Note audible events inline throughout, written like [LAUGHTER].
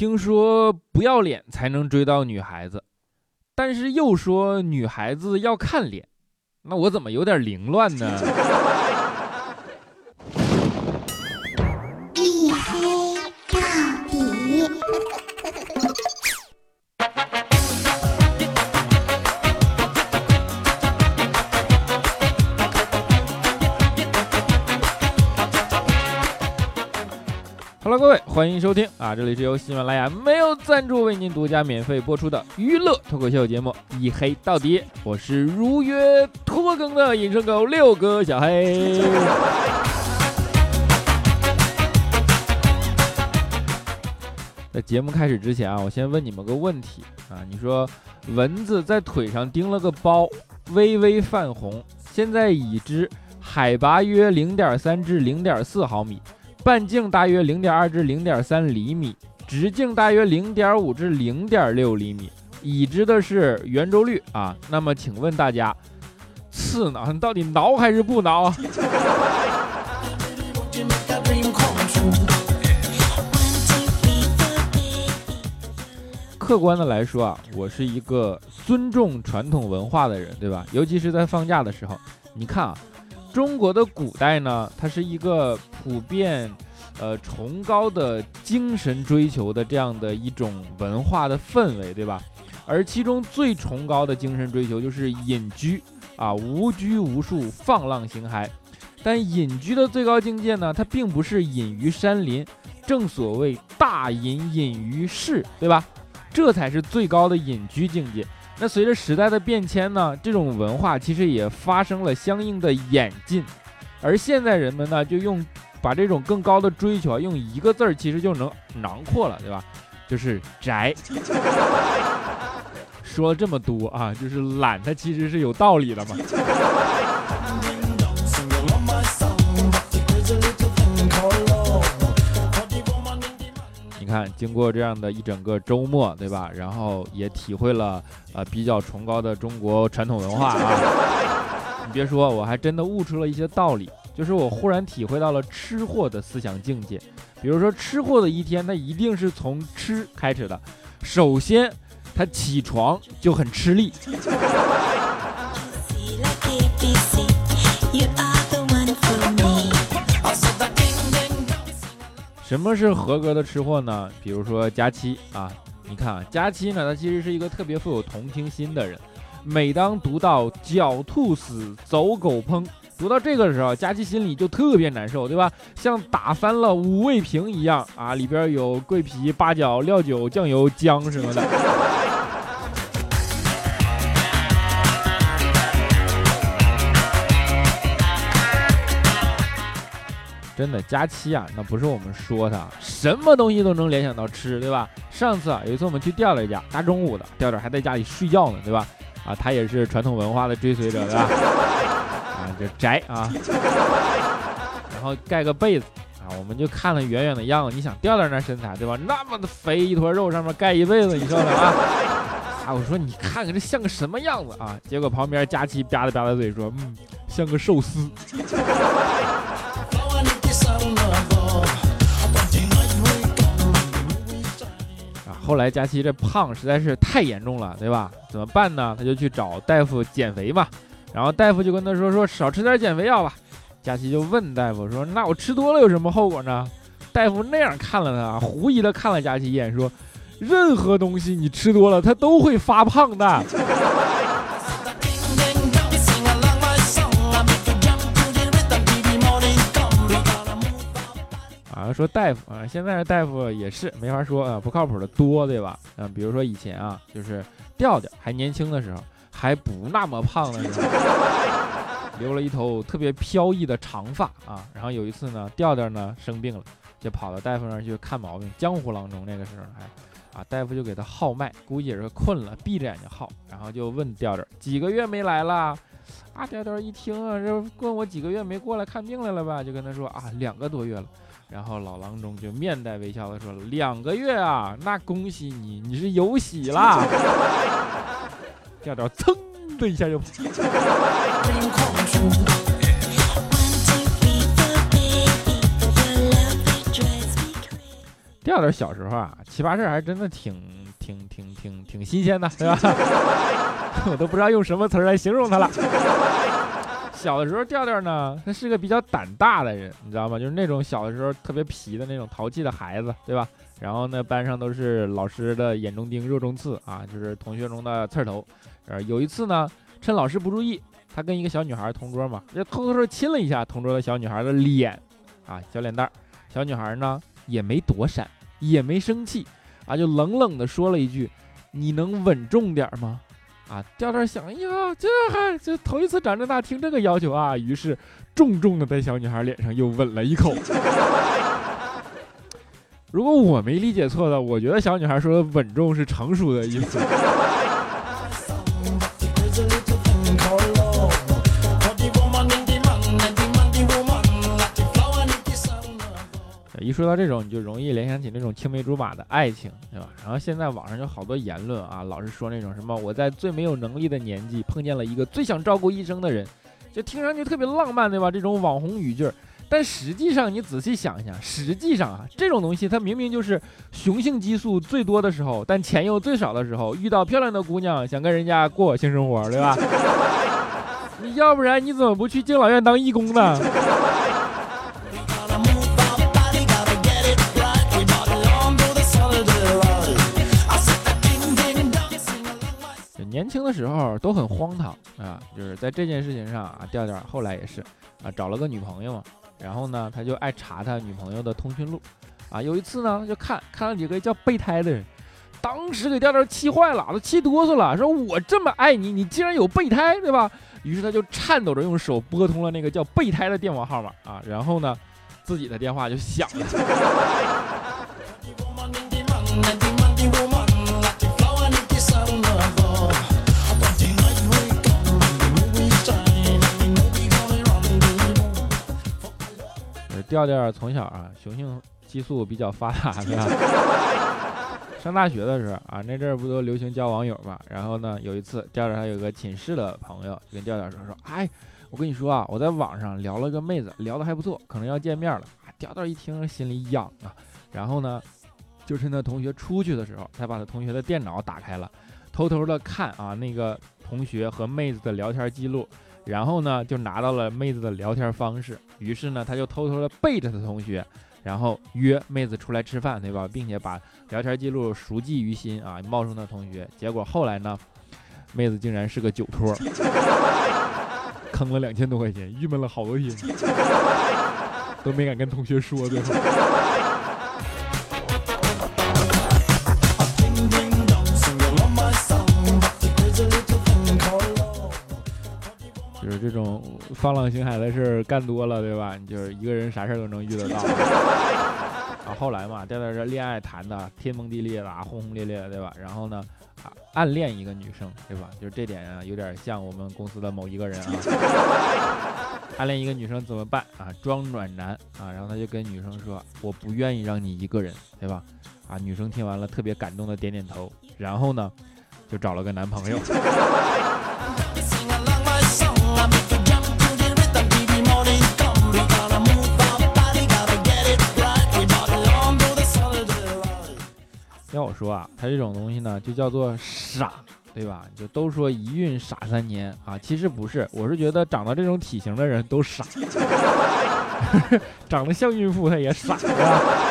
听说不要脸才能追到女孩子，但是又说女孩子要看脸，那我怎么有点凌乱呢？欢迎收听啊！这里是由喜马拉雅没有赞助为您独家免费播出的娱乐脱口秀节目《一黑到底》，我是如约拖更的隐身狗六哥小黑。在节目开始之前啊，我先问你们个问题啊，你说蚊子在腿上叮了个包，微微泛红，现在已知海拔约零点三至零点四毫米。半径大约零点二至零点三厘米，直径大约零点五至零点六厘米，已知的是圆周率啊。那么请问大家，刺挠你到底挠还是不挠？客观的来说啊，我是一个尊重传统文化的人，对吧？尤其是在放假的时候，你看啊。中国的古代呢，它是一个普遍，呃，崇高的精神追求的这样的一种文化的氛围，对吧？而其中最崇高的精神追求就是隐居啊，无拘无束，放浪形骸。但隐居的最高境界呢，它并不是隐于山林，正所谓大隐隐于市，对吧？这才是最高的隐居境界。那随着时代的变迁呢，这种文化其实也发生了相应的演进，而现在人们呢，就用把这种更高的追求，用一个字儿其实就能囊括了，对吧？就是宅。[LAUGHS] 说了这么多啊，就是懒，它其实是有道理的嘛。看，经过这样的一整个周末，对吧？然后也体会了呃比较崇高的中国传统文化啊。[LAUGHS] 你别说，我还真的悟出了一些道理，就是我忽然体会到了吃货的思想境界。比如说，吃货的一天，那一定是从吃开始的。首先，他起床就很吃力。什么是合格的吃货呢？比如说佳期啊，你看啊，佳期呢，他其实是一个特别富有同情心的人。每当读到“狡兔死，走狗烹”，读到这个时候，佳期心里就特别难受，对吧？像打翻了五味瓶一样啊，里边有桂皮、八角、料酒、酱油、姜什么的。真的佳期啊，那不是我们说他，什么东西都能联想到吃，对吧？上次啊，有一次我们去钓了一家，大中午的，钓点还在家里睡觉呢，对吧？啊，他也是传统文化的追随者，对吧？啊，这宅啊，然后盖个被子啊，我们就看了远远的样子，你想调调那身材，对吧？那么的肥一坨肉上面盖一被子，你受得了啊？[LAUGHS] 啊，我说你看看这像个什么样子啊？结果旁边佳期吧嗒吧嗒嘴说，嗯，像个寿司。后来佳琪这胖实在是太严重了，对吧？怎么办呢？他就去找大夫减肥嘛。然后大夫就跟他说：“说少吃点减肥药吧。”佳琪就问大夫说：“那我吃多了有什么后果呢？”大夫那样看了他，狐疑的看了佳琪一眼，说：“任何东西你吃多了，它都会发胖的。”说大夫啊，现在的大夫也是没法说啊，不靠谱的多，对吧？嗯，比如说以前啊，就是调调还年轻的时候，还不那么胖的时候，[LAUGHS] 留了一头特别飘逸的长发啊。然后有一次呢，调调呢生病了，就跑到大夫那儿去看毛病。江湖郎中那个时候还啊，大夫就给他号脉，估计也是困了，闭着眼睛号，然后就问调调几个月没来了。啊，调调一听啊，这问我几个月没过来看病来了吧？就跟他说啊，两个多月了。然后老郎中就面带微笑的说：“两个月啊，那恭喜你，你是有喜啦！”调调噌的一下就。调调小时候啊，奇葩事还真的挺挺挺挺挺新鲜的，对吧？[LAUGHS] 我都不知道用什么词来形容他了。小的时候，调调呢，他是个比较胆大的人，你知道吗？就是那种小的时候特别皮的那种淘气的孩子，对吧？然后呢，班上都是老师的眼中钉、肉中刺啊，就是同学中的刺头。呃，有一次呢，趁老师不注意，他跟一个小女孩同桌嘛，就偷偷的亲了一下同桌的小女孩的脸，啊，小脸蛋儿。小女孩呢也没躲闪，也没生气，啊，就冷冷的说了一句：“你能稳重点吗？”啊，调调想，哎呀，这还这头一次长这么大听这个要求啊，于是重重的在小女孩脸上又吻了一口。[LAUGHS] 如果我没理解错的，我觉得小女孩说的稳重是成熟的意思。一说到这种，你就容易联想起那种青梅竹马的爱情，对吧？然后现在网上有好多言论啊，老是说那种什么我在最没有能力的年纪碰见了一个最想照顾一生的人，就听上去特别浪漫，对吧？这种网红语句，但实际上你仔细想一想，实际上啊，这种东西它明明就是雄性激素最多的时候，但钱又最少的时候，遇到漂亮的姑娘想跟人家过性生活，对吧？[LAUGHS] 你要不然你怎么不去敬老院当义工呢？年轻的时候都很荒唐啊，就是在这件事情上啊，调调后来也是啊，找了个女朋友嘛，然后呢，他就爱查他女朋友的通讯录，啊，有一次呢，就看看了几个叫备胎的人，当时给调调气坏了，都气哆嗦了，说我这么爱你，你竟然有备胎，对吧？于是他就颤抖着用手拨通了那个叫备胎的电话号码啊，然后呢，自己的电话就响了。[LAUGHS] 调调从小啊，雄性激素比较发达，[LAUGHS] 对吧？上大学的时候啊，那阵儿不都流行交网友嘛？然后呢，有一次调调还有个寝室的朋友跟调调说说，哎，我跟你说啊，我在网上聊了个妹子，聊得还不错，可能要见面了。调调一听心里痒啊，然后呢，就趁他同学出去的时候，才把他同学的电脑打开了，偷偷的看啊那个同学和妹子的聊天记录。然后呢，就拿到了妹子的聊天方式，于是呢，他就偷偷的背着他同学，然后约妹子出来吃饭，对吧？并且把聊天记录熟记于心啊，冒充他同学。结果后来呢，妹子竟然是个酒托，[LAUGHS] 坑了两千多块钱，郁闷了好多天，[LAUGHS] 都没敢跟同学说，对吧？[LAUGHS] 放浪形骸的事儿干多了，对吧？你就是一个人啥事儿都能遇得到。[LAUGHS] 啊，后来嘛，在那这恋爱谈的天崩地裂的，轰轰烈烈的，对吧？然后呢，啊，暗恋一个女生，对吧？就是这点啊，有点像我们公司的某一个人啊。[LAUGHS] 暗恋一个女生怎么办啊？装暖男啊，然后他就跟女生说：“我不愿意让你一个人，对吧？”啊，女生听完了特别感动的点点头，然后呢，就找了个男朋友。要我说啊，他这种东西呢，就叫做傻，对吧？就都说一孕傻三年啊，其实不是，我是觉得长到这种体型的人都傻，[LAUGHS] 长得像孕妇他也傻，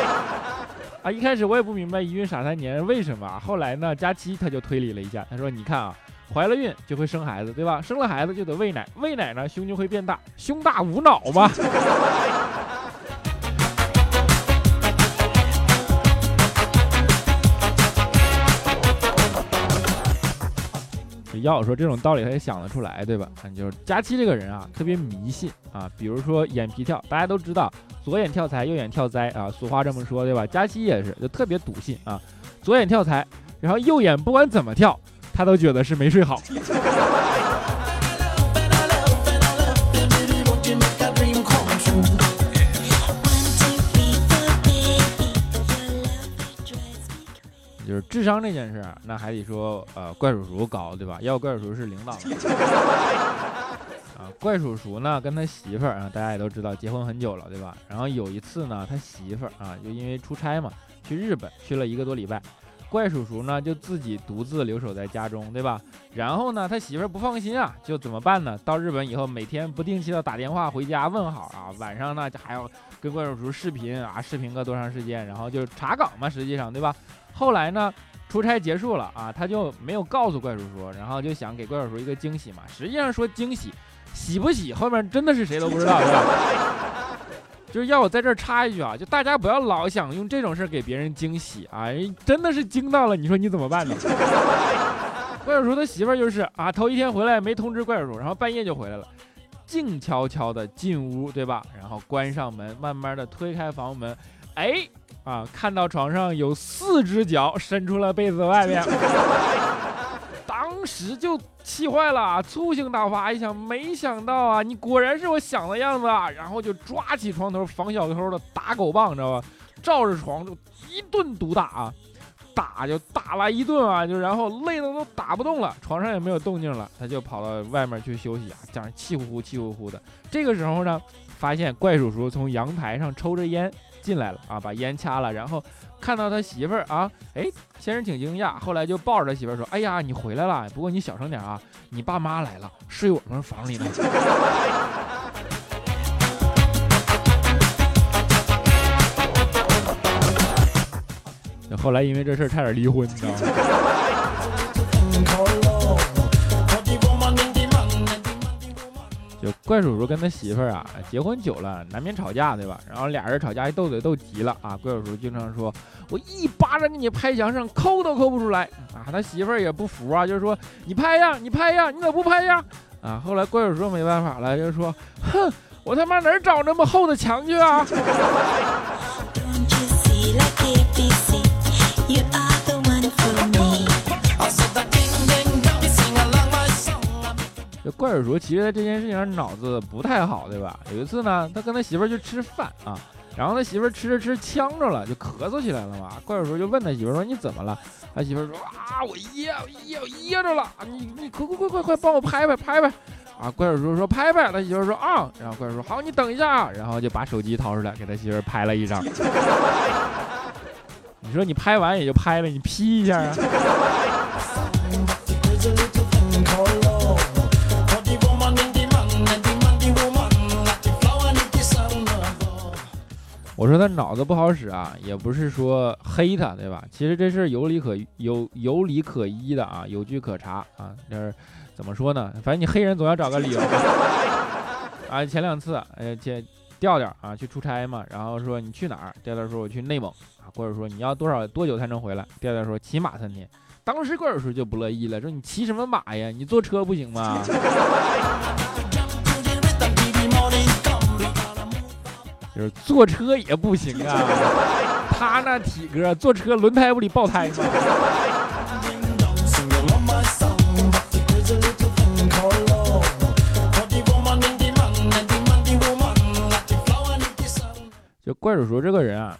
[LAUGHS] 啊，一开始我也不明白一孕傻三年为什么，后来呢，佳期他就推理了一下，他说：“你看啊，怀了孕就会生孩子，对吧？生了孩子就得喂奶，喂奶呢胸就会变大，胸大无脑嘛。[LAUGHS] ”要说这种道理他也想得出来，对吧？就是佳期这个人啊，特别迷信啊。比如说眼皮跳，大家都知道左眼跳财，右眼跳灾啊，俗话这么说，对吧？佳期也是，就特别笃信啊，左眼跳财，然后右眼不管怎么跳，他都觉得是没睡好。智商这件事儿，那还得说，呃，怪叔叔高，对吧？要怪叔叔是领导啊。怪叔叔呢，跟他媳妇儿啊，大家也都知道，结婚很久了，对吧？然后有一次呢，他媳妇儿啊，就因为出差嘛，去日本去了一个多礼拜。怪叔叔呢就自己独自留守在家中，对吧？然后呢，他媳妇儿不放心啊，就怎么办呢？到日本以后，每天不定期的打电话回家问好啊，晚上呢就还要跟怪叔叔视频啊，视频个多长时间，然后就查岗嘛，实际上对吧？后来呢，出差结束了啊，他就没有告诉怪叔叔，然后就想给怪叔叔一个惊喜嘛。实际上说惊喜，喜不喜后面真的是谁都不知道，[LAUGHS] 对吧？就是要我在这儿插一句啊，就大家不要老想用这种事儿给别人惊喜啊，真的是惊到了，你说你怎么办呢？怪叔叔的媳妇儿就是啊，头一天回来没通知怪叔叔，然后半夜就回来了，静悄悄的进屋，对吧？然后关上门，慢慢的推开房门，哎，啊，看到床上有四只脚伸出了被子外面。[LAUGHS] 当时就气坏了，醋性大发，一想，没想到啊，你果然是我想的样子啊！然后就抓起床头防小偷的打狗棒，知道吧？照着床就一顿毒打啊，打就打了一顿啊，就然后累的都打不动了，床上也没有动静了，他就跑到外面去休息啊，这样气呼呼、气呼呼的。这个时候呢，发现怪叔叔从阳台上抽着烟进来了啊，把烟掐了，然后。看到他媳妇儿啊，哎，先是挺惊讶，后来就抱着他媳妇儿说：“哎呀，你回来了，不过你小声点啊，你爸妈来了，睡我们房里呢。[LAUGHS] ”后来因为这事儿差点离婚，你知道吗？怪叔叔跟他媳妇儿啊，结婚久了，难免吵架，对吧？然后俩人吵架一斗嘴斗急了啊，怪叔叔经常说：“我一巴掌给你拍墙上，抠都抠不出来。”啊，他媳妇儿也不服啊，就是说：“你拍呀，你拍呀，你咋不拍呀？”啊，后来怪叔叔没办法了，就说：“哼，我他妈哪儿找那么厚的墙去啊？”这怪叔叔其实在这件事情上脑子不太好，对吧？有一次呢，他跟他媳妇儿去吃饭啊，然后他媳妇儿吃着吃呛着了，就咳嗽起来了嘛。怪叔叔就问他媳妇儿说：“你怎么了？”他媳妇儿说：“啊，我噎噎噎着了，你你快快快快快帮我拍拍拍拍。”啊，怪叔叔说：“拍拍。”他媳妇儿说：“啊。”然后怪叔叔：“好，你等一下。”然后就把手机掏出来给他媳妇儿拍了一张。[LAUGHS] 你说你拍完也就拍了，你 P 一下啊？我说他脑子不好使啊，也不是说黑他，对吧？其实这事有理可有有理可依的啊，有据可查啊。就是怎么说呢？反正你黑人总要找个理由啊。前两次，呃，前调调啊去出差嘛，然后说你去哪儿？调调说我去内蒙啊，或者说你要多少多久才能回来？调调说骑马三天。当时怪叔叔就不乐意了，说你骑什么马呀？你坐车不行吗？就是坐车也不行啊，[LAUGHS] 他那体格，坐车轮胎不得爆胎吗？就怪叔叔这个人啊，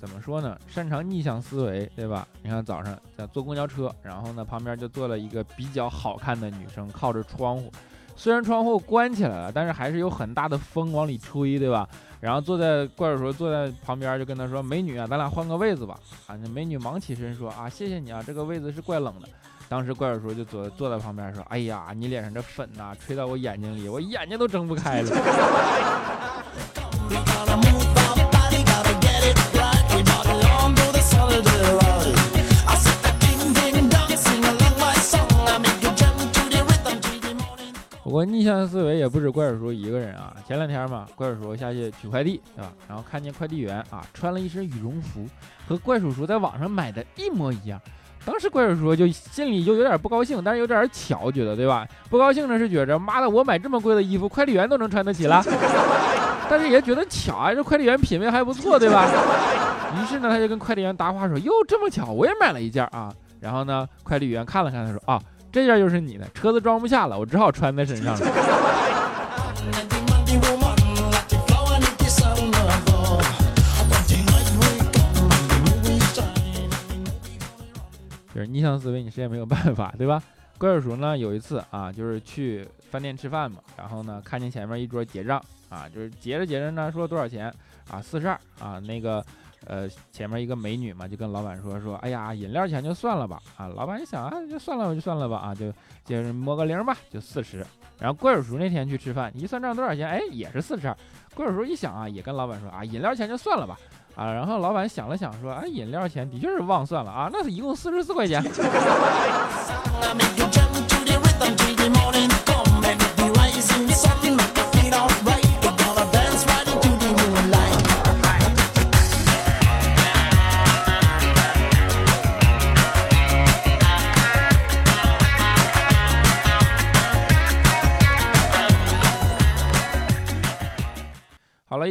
怎么说呢？擅长逆向思维，对吧？你看早上在坐公交车，然后呢旁边就坐了一个比较好看的女生，靠着窗户。虽然窗户关起来了，但是还是有很大的风往里吹，对吧？然后坐在怪叔叔坐在旁边，就跟他说：“美女啊，咱俩换个位子吧。”啊，那美女忙起身说：“啊，谢谢你啊，这个位子是怪冷的。”当时怪叔叔就坐坐在旁边说：“哎呀，你脸上这粉呐，吹到我眼睛里，我眼睛都睁不开了。” [LAUGHS] 我逆向思维也不止怪叔叔一个人啊！前两天嘛，怪叔叔下去取快递，对吧？然后看见快递员啊，穿了一身羽绒服，和怪叔叔在网上买的一模一样。当时怪叔叔就心里就有点不高兴，但是有点巧，觉得对吧？不高兴呢是觉着，妈的，我买这么贵的衣服，快递员都能穿得起了。[LAUGHS] 但是也觉得巧啊，这快递员品味还不错，对吧？于是呢，他就跟快递员搭话说：“哟，这么巧，我也买了一件啊。”然后呢，快递员看了看，他说：“啊。”这件就是你的，车子装不下了，我只好穿在身上了。[LAUGHS] 就是逆向思维，你谁也没有办法，对吧？怪叔叔呢，有一次啊，就是去饭店吃饭嘛，然后呢，看见前面一桌结账啊，就是结着结着呢，说多少钱啊，四十二啊，那个。呃，前面一个美女嘛，就跟老板说说，哎呀，饮料钱就算了吧，啊，老板一想啊，就算了吧，就算了吧，啊，就接着摸个零吧，就四十。然后怪叔叔那天去吃饭，一算账多少钱，哎，也是四十二。怪叔叔一想啊，也跟老板说啊，饮料钱就算了吧，啊，然后老板想了想说，啊，饮料钱的确是忘算了啊，那是一共四十四块钱。[LAUGHS]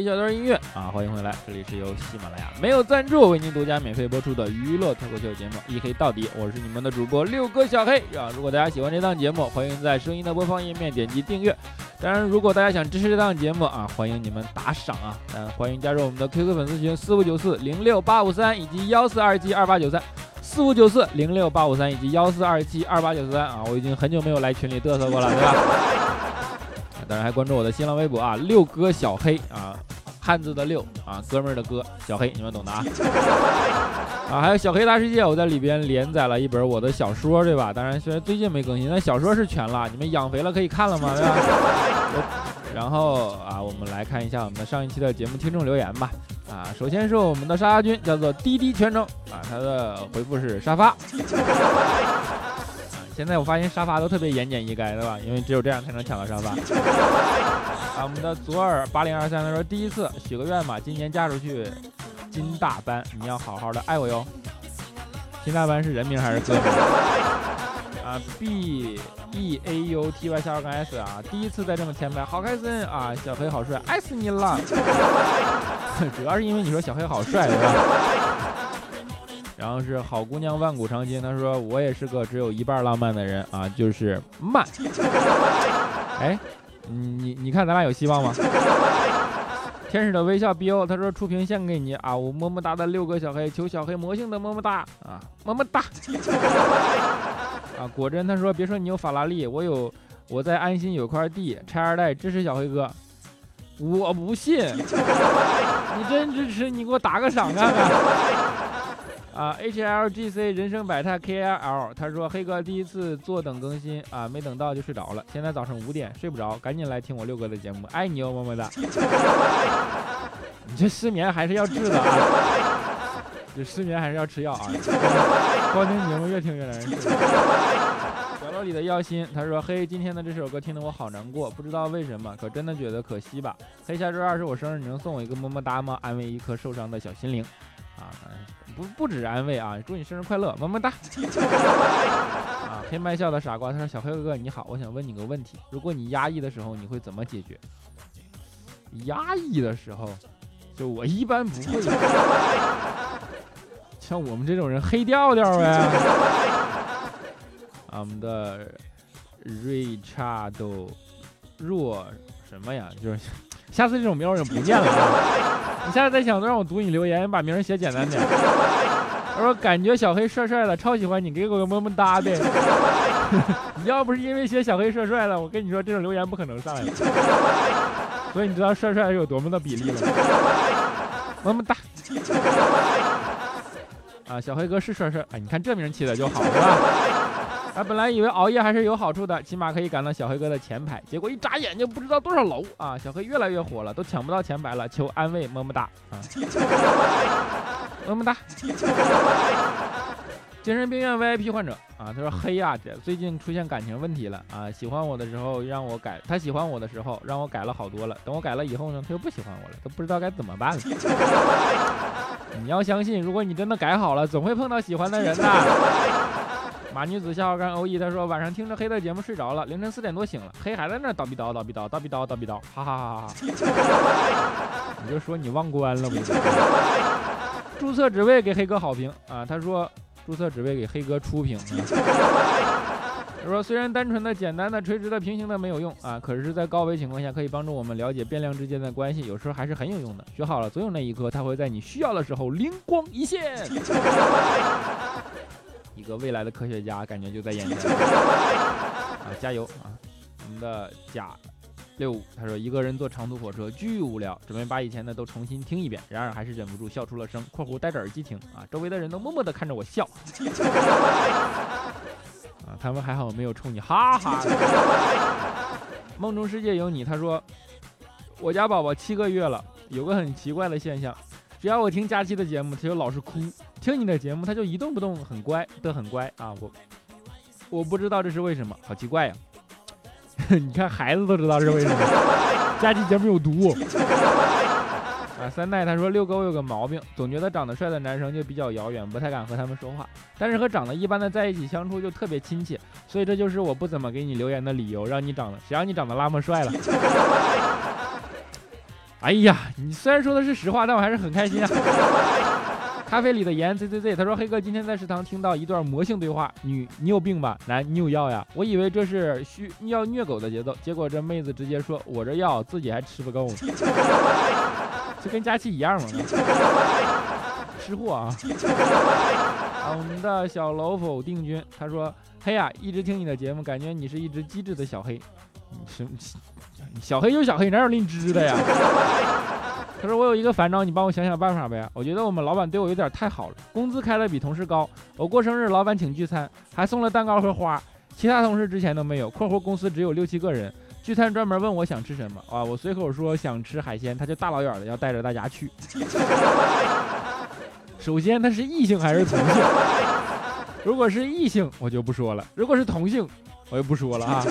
小段音乐啊，欢迎回来，这里是由喜马拉雅没有赞助为您独家免费播出的娱乐脱口秀节目《一黑到底》，我是你们的主播六哥小黑啊。如果大家喜欢这档节目，欢迎在声音的播放页面点击订阅。当然，如果大家想支持这档节目啊，欢迎你们打赏啊。嗯，欢迎加入我们的 QQ 粉丝群四五九四零六八五三以及幺四二七二八九三四五九四零六八五三以及幺四二七二八九三啊。我已经很久没有来群里嘚瑟过了，对吧？[LAUGHS] 当然还关注我的新浪微博啊，六哥小黑啊，汉字的六啊，哥们儿的哥，小黑，你们懂的啊。[LAUGHS] 啊，还有小黑大世界，我在里边连载了一本我的小说，对吧？当然虽然最近没更新，但小说是全了。你们养肥了可以看了吗？对吧？[LAUGHS] 然后啊，我们来看一下我们的上一期的节目听众留言吧。啊，首先是我们的沙发君，叫做滴滴全程啊，他的回复是沙发。现在我发现沙发都特别言简意赅，对吧？因为只有这样才能抢到沙发。[LAUGHS] 啊，我们的左耳八零二三他说第一次许个愿吧，今年嫁出去金大班，你要好好的爱我哟。金大班是人名还是歌名？[LAUGHS] 啊，B E A U T Y 下二杠 S 啊，第一次在这么前排，好开心啊！小黑好帅，爱死你了。[LAUGHS] 主要是因为你说小黑好帅，对吧？然后是好姑娘万古长青，她说我也是个只有一半浪漫的人啊，就是慢。[LAUGHS] 哎，你你看咱俩有希望吗？天使的微笑 B O，他说出屏献给你啊，我么么哒的六个小黑，求小黑魔性的么么哒啊，么么哒。[LAUGHS] 啊，果真他说别说你有法拉利，我有我在安心有块地，拆二代支持小黑哥，我不信，[LAUGHS] 你真支持你给我打个赏看看。啊，H L G C 人生百态 K I L，他说黑哥第一次坐等更新啊，没等到就睡着了，现在早上五点睡不着，赶紧来听我六哥的节目，爱你哦，么么哒。[LAUGHS] 你这失眠还是要治的啊，这失眠还是要吃药啊。光听节目越听越难受。角落里的耀心，他说嘿，今天的这首歌听得我好难过，不知道为什么，可真的觉得可惜吧。黑下周二是我生日，你能送我一个么么哒吗？安慰一颗受伤的小心灵。啊，不不止安慰啊！祝你生日快乐，么么哒！[LAUGHS] 啊，黑麦笑的傻瓜，他说：“小黑哥哥你好，我想问你个问题，如果你压抑的时候，你会怎么解决？”压抑的时候，就我一般不会，[LAUGHS] 像我们这种人黑调调呗。我们的瑞查都若什么呀？就是下次这种名我就不念了啊。你现在在想都让我读你留言，把名写简单点。他说感觉小黑帅帅的，超喜欢你，给我个么么哒呗。[LAUGHS] 你要不是因为写小黑帅帅的，我跟你说这种留言不可能上来的。所以你知道帅帅是有多么的比例吗？么么哒。啊，小黑哥是帅帅，哎，你看这名起的就好，是吧？啊，本来以为熬夜还是有好处的，起码可以赶到小黑哥的前排，结果一眨眼就不知道多少楼啊！小黑越来越火了，都抢不到前排了，求安慰，么么哒啊！么么哒。精神病院 VIP 患者啊，他说黑呀，这最近出现感情问题了啊！喜欢我的时候让我改，他喜欢我的时候让我改了好多了，等我改了以后呢，他又不喜欢我了，都不知道该怎么办了。[LAUGHS] 你要相信，如果你真的改好了，总会碰到喜欢的人的。马女子笑号干欧 E，他说晚上听着黑的节目睡着了，凌晨四点多醒了，黑还在那叨逼叨叨逼叨叨逼叨叨逼叨，哈哈哈哈哈！[LAUGHS] 你就说你忘关了不？[LAUGHS] 注册只为给黑哥好评啊！他说注册只为给黑哥出屏。他说虽然单纯的、简单的、垂直的、平行的没有用啊，可是，在高维情况下可以帮助我们了解变量之间的关系，有时候还是很有用的。学好了，总有那一刻，他会在你需要的时候灵光一现。[LAUGHS] 一个未来的科学家，感觉就在眼前 [LAUGHS] 啊！加油啊！我们的贾六五，他说一个人坐长途火车巨无聊，准备把以前的都重新听一遍，然而还是忍不住笑出了声。（括弧戴着耳机听啊，周围的人都默默地看着我笑。[LAUGHS] 啊，他们还好没有冲你哈哈。[LAUGHS] 梦中世界有你，他说我家宝宝七个月了，有个很奇怪的现象，只要我听佳期的节目，他就老是哭；听你的节目，他就一动不动，很乖的很乖啊。我我不知道这是为什么，好奇怪呀。[LAUGHS] 你看孩子都知道是为什么，[LAUGHS] 佳期节目有毒。啊，三代他说遛狗有个毛病，总觉得长得帅的男生就比较遥远，不太敢和他们说话，但是和长得一般的在一起相处就特别亲切，所以这就是我不怎么给你留言的理由，让你长得谁让你长得那么帅了。[LAUGHS] 哎呀，你虽然说的是实话，但我还是很开心啊。咖啡里的盐 z z z，他说黑哥今天在食堂听到一段魔性对话，女你有病吧？男你有药呀？我以为这是需要虐狗的节奏，结果这妹子直接说我这药自己还吃不够，就跟佳期一样嘛，[LAUGHS] 吃货啊！啊我们的小楼否定君他说黑呀，一直听你的节目，感觉你是一只机智的小黑，什小黑就小黑，哪有令知的呀？他说我有一个烦恼，你帮我想想办法呗。我觉得我们老板对我有点太好了，工资开的比同事高。我过生日，老板请聚餐，还送了蛋糕和花，其他同事之前都没有。括弧公司只有六七个人，聚餐专门问我想吃什么啊？我随口说想吃海鲜，他就大老远的要带着大家去。[LAUGHS] 首先他是异性还是同性？[LAUGHS] 如果是异性，我就不说了；如果是同性，我就不说了啊。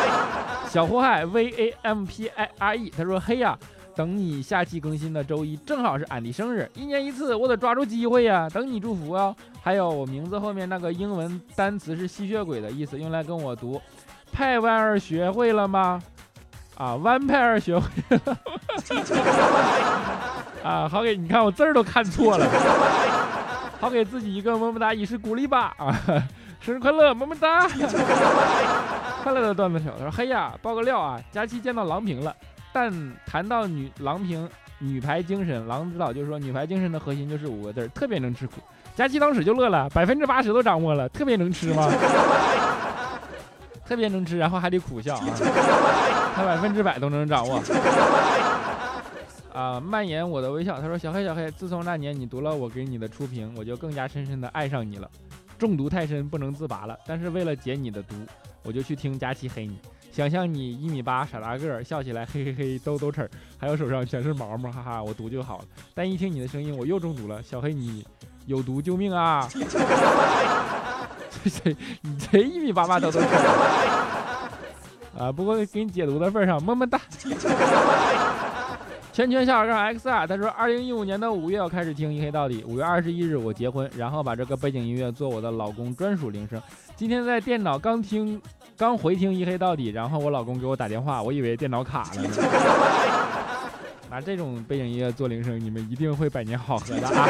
[LAUGHS] 小祸害 V A M P I R E，他说嘿呀。等你下期更新的周一正好是俺的生日，一年一次，我得抓住机会呀！等你祝福啊！还有我名字后面那个英文单词是吸血鬼的意思，用来跟我读。派弯儿学会了吗？啊，弯派儿学会了。[LAUGHS] 啊，好给你看我字儿都看错了。好给自己一个么么哒，以示鼓励吧！啊，[LAUGHS] 生日快乐，么么哒！[LAUGHS] 快乐的段子手他说：嘿呀，爆个料啊！佳期见到郎平了。但谈到女郎平女排精神，郎指导就说女排精神的核心就是五个字特别能吃苦。佳琪当时就乐了，百分之八十都掌握了，特别能吃吗？特别能吃，然后还得苦笑啊，他百分之百都能掌握。啊，蔓延我的微笑，他说小黑小黑，自从那年你读了我给你的初评，我就更加深深的爱上你了，中毒太深不能自拔了，但是为了解你的毒，我就去听佳琪黑你。想象你一米八傻大个儿，笑起来 [LAUGHS] 嘿嘿嘿兜兜齿儿，还有手上全是毛毛，哈哈，我毒就好了。但一听你的声音，我又中毒了。小黑你有毒，救命啊！[LAUGHS] 谁你谁一米八八兜兜齿 [LAUGHS] 啊？不过给你解毒的份上，么么哒。圈圈小二杠 X 二，他说二零一五年的五月要开始听一黑到底，五月二十一日我结婚，然后把这个背景音乐做我的老公专属铃声。今天在电脑刚听。刚回听一黑到底，然后我老公给我打电话，我以为电脑卡了。呢。[LAUGHS] 拿这种背景音乐做铃声，你们一定会百年好合的啊！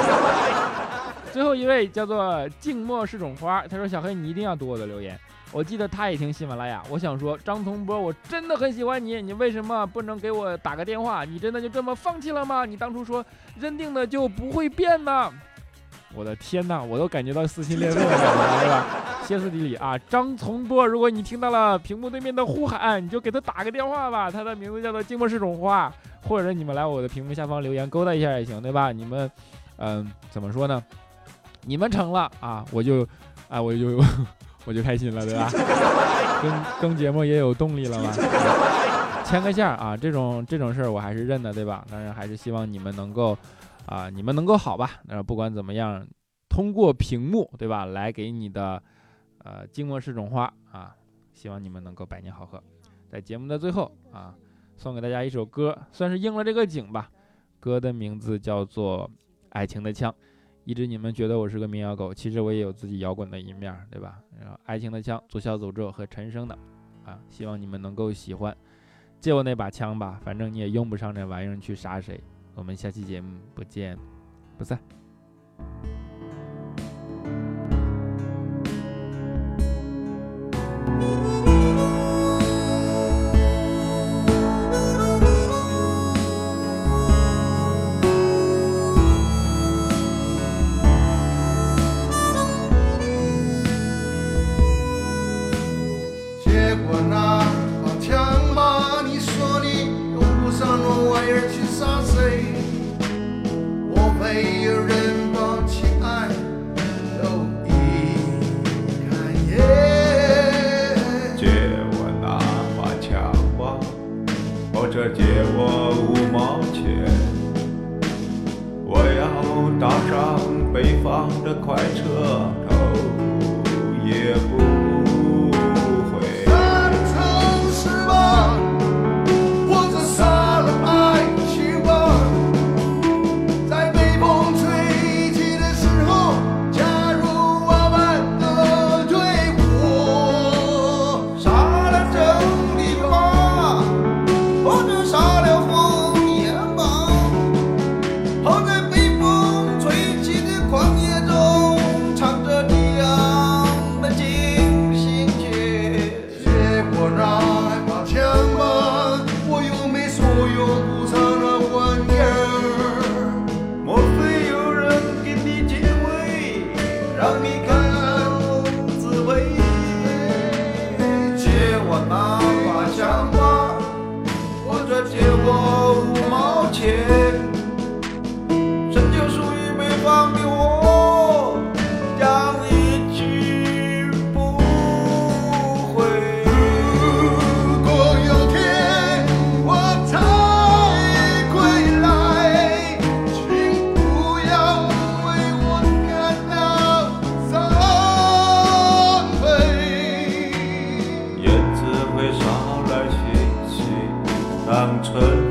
[LAUGHS] 最后一位叫做静默是种花，他说：“小黑，你一定要读我的留言。我记得他也听喜马拉雅。我想说，张同波，我真的很喜欢你，你为什么不能给我打个电话？你真的就这么放弃了吗？你当初说认定的就不会变呢？我的天哪，我都感觉到撕心裂肺的感觉了，对吧？”歇斯底里啊！张从波，如果你听到了屏幕对面的呼喊，你就给他打个电话吧。他的名字叫做静默是种花，或者你们来我的屏幕下方留言勾搭一下也行，对吧？你们，嗯，怎么说呢？你们成了啊，我就，啊，我就，我就开心了，对吧？更更节目也有动力了嘛。牵个线啊，这种这种事儿我还是认的，对吧？当然还是希望你们能够，啊，你们能够好吧？那不管怎么样，通过屏幕，对吧？来给你的。呃，静默是种花啊，希望你们能够百年好合。在节目的最后啊，送给大家一首歌，算是应了这个景吧。歌的名字叫做《爱情的枪》。一直你们觉得我是个民谣狗，其实我也有自己摇滚的一面，对吧？然后《爱情的枪》，左小诅咒和陈升的啊，希望你们能够喜欢。借我那把枪吧，反正你也用不上那玩意儿去杀谁。我们下期节目不见不散。结果会捎来信息，当春。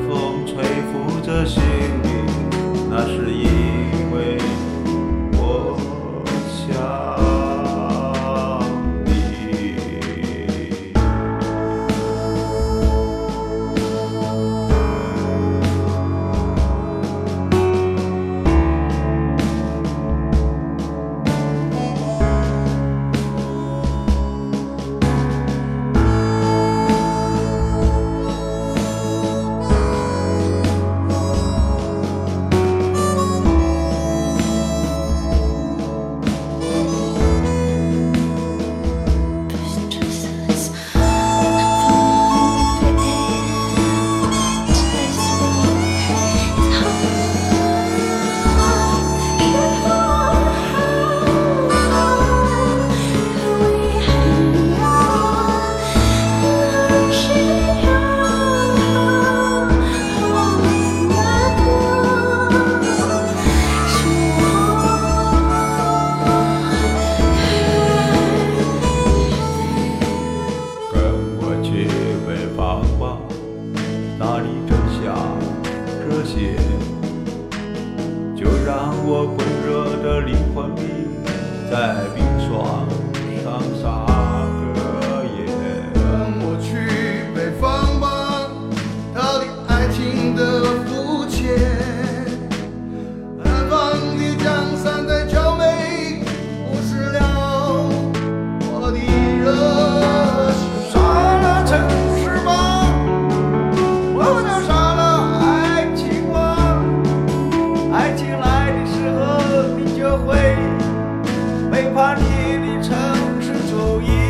怕你的城市走。